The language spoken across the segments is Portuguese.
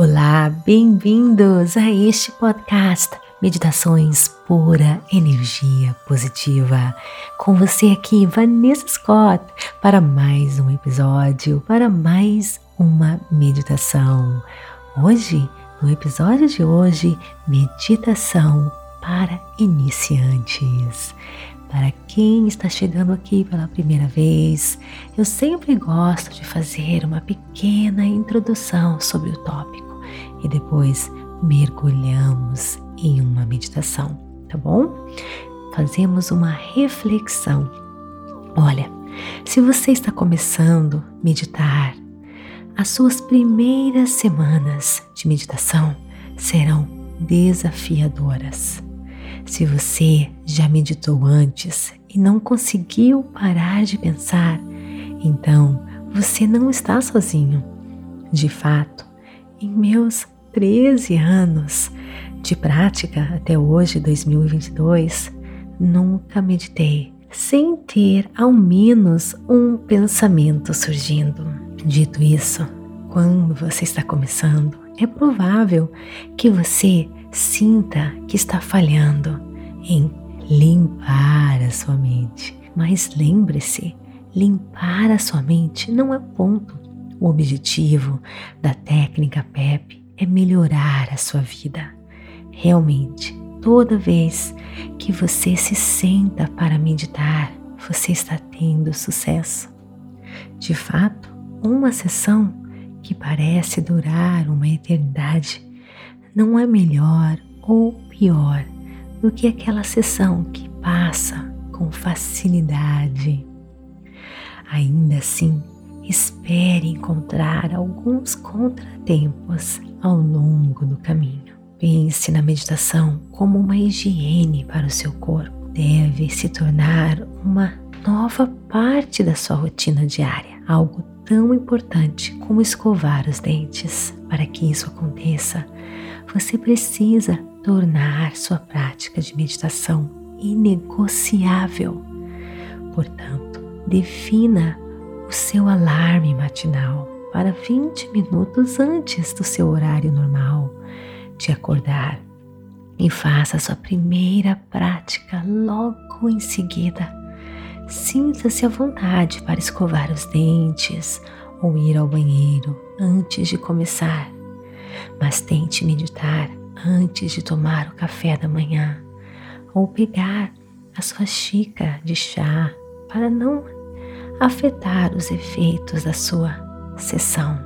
Olá, bem-vindos a este podcast Meditações Pura Energia Positiva. Com você aqui, Vanessa Scott, para mais um episódio, para mais uma meditação. Hoje, no episódio de hoje, meditação para iniciantes. Para quem está chegando aqui pela primeira vez, eu sempre gosto de fazer uma pequena introdução sobre o tópico e depois mergulhamos em uma meditação, tá bom? Fazemos uma reflexão. Olha, se você está começando a meditar, as suas primeiras semanas de meditação serão desafiadoras. Se você já meditou antes e não conseguiu parar de pensar, então você não está sozinho. De fato, em meus 13 anos de prática até hoje, 2022, nunca meditei sem ter ao menos um pensamento surgindo. Dito isso, quando você está começando, é provável que você Sinta que está falhando em limpar a sua mente. Mas lembre-se, limpar a sua mente não é ponto. O objetivo da técnica PEP é melhorar a sua vida. Realmente, toda vez que você se senta para meditar, você está tendo sucesso. De fato, uma sessão que parece durar uma eternidade não é melhor ou pior do que aquela sessão que passa com facilidade. Ainda assim, espere encontrar alguns contratempos ao longo do caminho. Pense na meditação como uma higiene para o seu corpo. Deve se tornar uma nova parte da sua rotina diária, algo tão importante como escovar os dentes. Para que isso aconteça, você precisa tornar sua prática de meditação inegociável. Portanto, defina o seu alarme matinal para 20 minutos antes do seu horário normal de acordar e faça sua primeira prática logo em seguida. Sinta-se à vontade para escovar os dentes ou ir ao banheiro antes de começar mas tente meditar antes de tomar o café da manhã ou pegar a sua xícara de chá para não afetar os efeitos da sua sessão.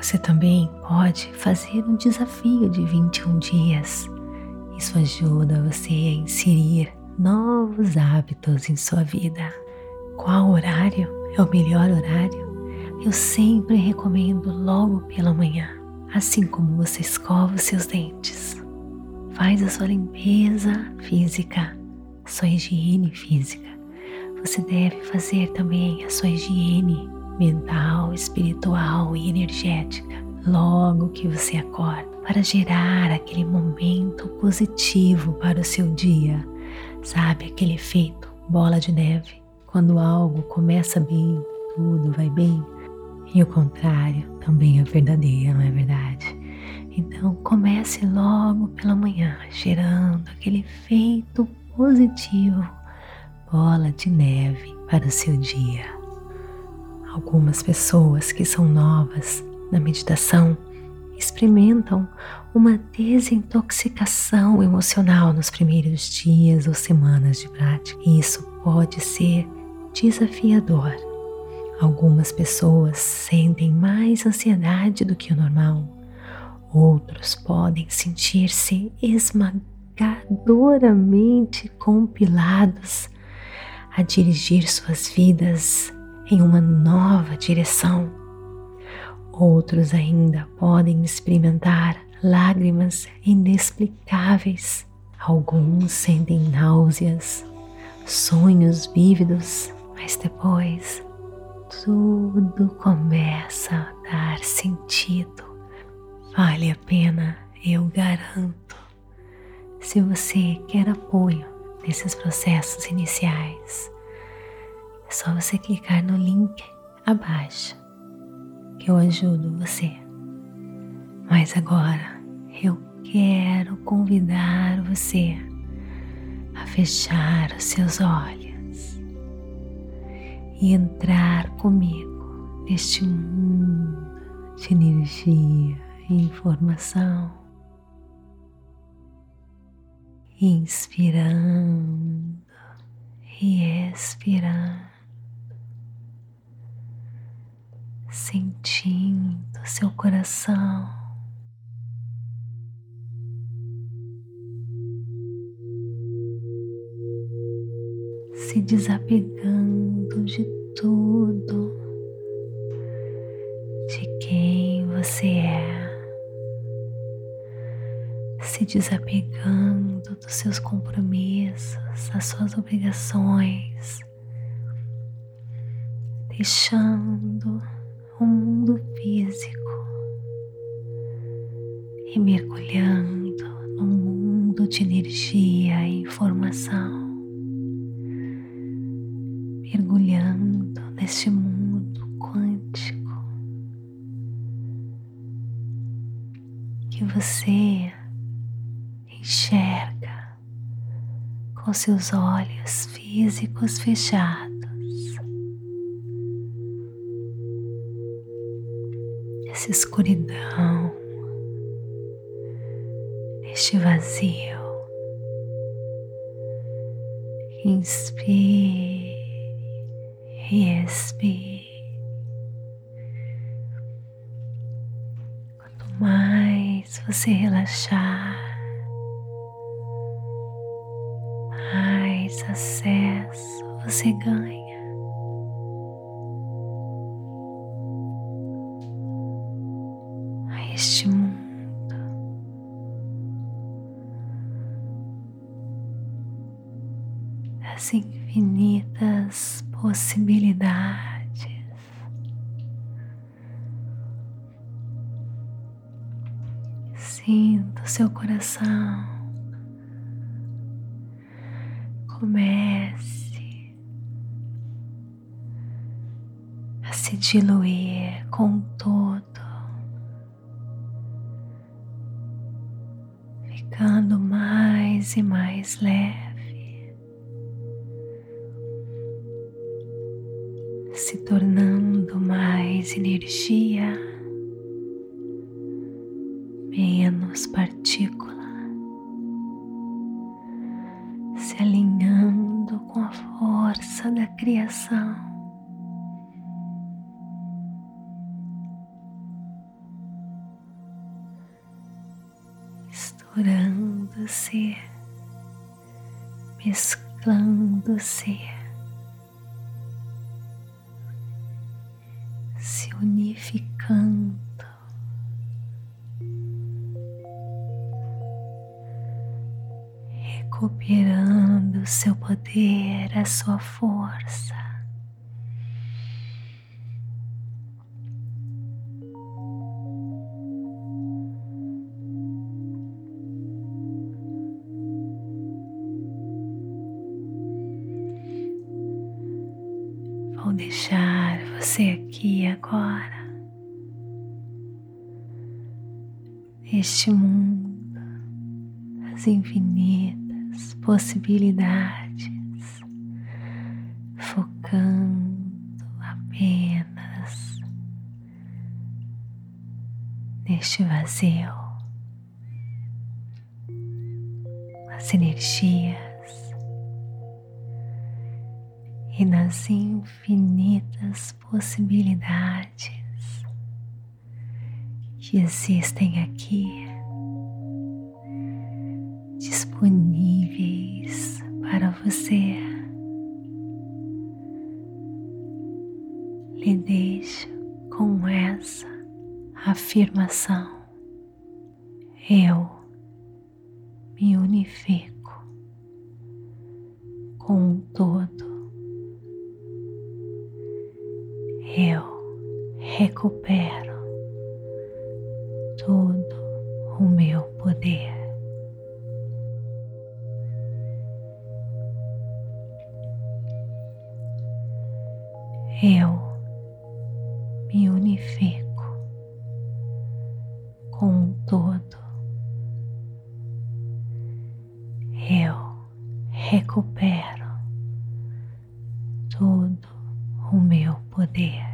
Você também pode fazer um desafio de 21 dias. Isso ajuda você a inserir novos hábitos em sua vida. Qual horário é o melhor horário? Eu sempre recomendo logo pela manhã assim como você escova os seus dentes. Faz a sua limpeza física, sua higiene física. Você deve fazer também a sua higiene mental, espiritual e energética logo que você acorda, para gerar aquele momento positivo para o seu dia. Sabe aquele efeito bola de neve? Quando algo começa bem, tudo vai bem e o contrário também é verdadeiro, não é verdade? Então comece logo pela manhã, gerando aquele efeito positivo, bola de neve para o seu dia. Algumas pessoas que são novas na meditação experimentam uma desintoxicação emocional nos primeiros dias ou semanas de prática. E isso pode ser desafiador Algumas pessoas sentem mais ansiedade do que o normal, outros podem sentir-se esmagadoramente compilados a dirigir suas vidas em uma nova direção. Outros ainda podem experimentar lágrimas inexplicáveis. Alguns sentem náuseas, sonhos vívidos, mas depois tudo começa clicar no link abaixo que eu ajudo você. Mas agora eu quero convidar você a fechar os seus olhos e entrar comigo neste mundo de energia e informação. Inspirando e expirando, sentindo seu coração. Se desapegando de tudo, de quem você é, se desapegando dos seus compromissos, das suas obrigações, deixando o mundo físico e mergulhando no mundo de energia e informação, mergulhando neste mundo quântico que você enxerga com seus olhos físicos fechados. Essa escuridão, este vazio. Inspire e expire. Quanto mais você relaxar, mais acesso você ganha. Das infinitas possibilidades. Sinta seu coração. Comece a se diluir com todo ficando mais e mais leve, se tornando mais energia, menos partícula, se alinhando com a força da criação. misturando-se, mesclando-se, Recuperando seu poder, a sua força. Vou deixar você aqui agora, neste mundo, as infinitas possibilidades, focando apenas neste vazio, as energias e nas infinitas possibilidades que existem aqui disponíveis você. Lhe deixo com essa afirmação: Eu me unifico com o todo eu recupero todo o meu poder. Recupero todo o meu poder.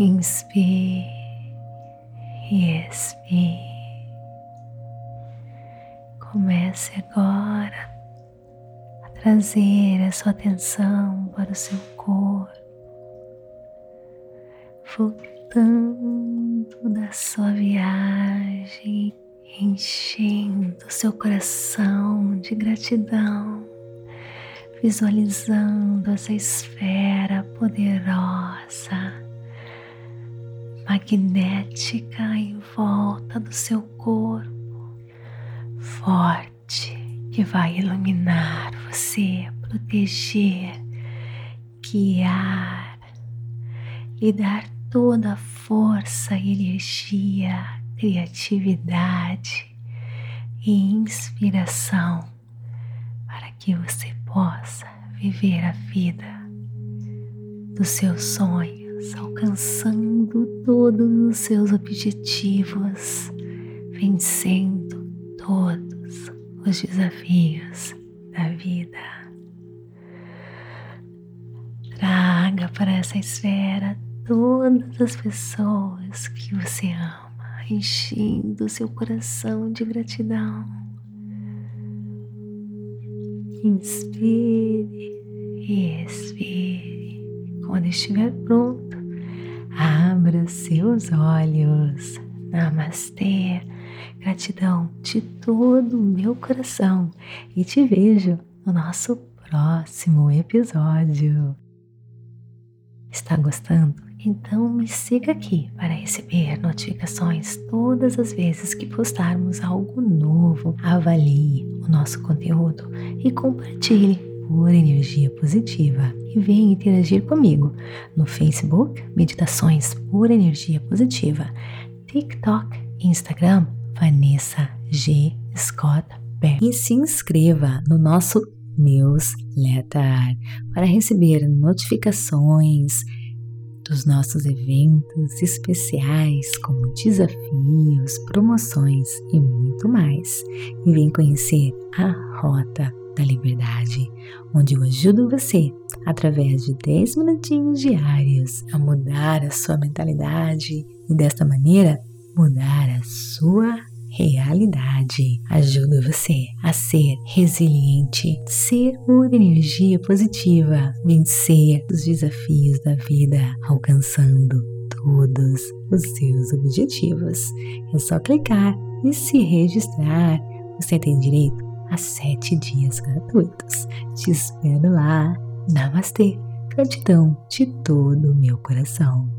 Inspire e expire. Comece agora a trazer a sua atenção para o seu corpo, voltando da sua viagem, enchendo seu coração de gratidão, visualizando essa esfera poderosa magnética em volta do seu corpo forte que vai iluminar você, proteger, guiar, lhe dar toda a força, energia, criatividade e inspiração para que você possa viver a vida dos seus sonhos, alcançando todos os seus objetivos, vencendo todos os desafios da vida. Traga para essa esfera todas as pessoas que você ama, enchendo seu coração de gratidão. Inspire e expire. Quando estiver pronto, abra seus olhos. Namastê. Gratidão de todo o meu coração e te vejo no nosso próximo episódio. Está gostando? Então me siga aqui para receber notificações todas as vezes que postarmos algo novo. Avalie o nosso conteúdo e compartilhe por energia positiva. E venha interagir comigo no Facebook Meditações por Energia Positiva, TikTok, Instagram Vanessa G. Scott Beck. E se inscreva no nosso newsletter para receber notificações dos nossos eventos especiais, como desafios, promoções e muito mais. E vem conhecer a Rota da Liberdade, onde eu ajudo você, através de 10 minutinhos diários, a mudar a sua mentalidade e desta maneira mudar a sua realidade. Ajuda você a ser resiliente, ser uma energia positiva, vencer os desafios da vida, alcançando todos os seus objetivos. É só clicar e se registrar. Você tem direito a sete dias gratuitos. Te espero lá. Namastê. Gratidão de todo o meu coração.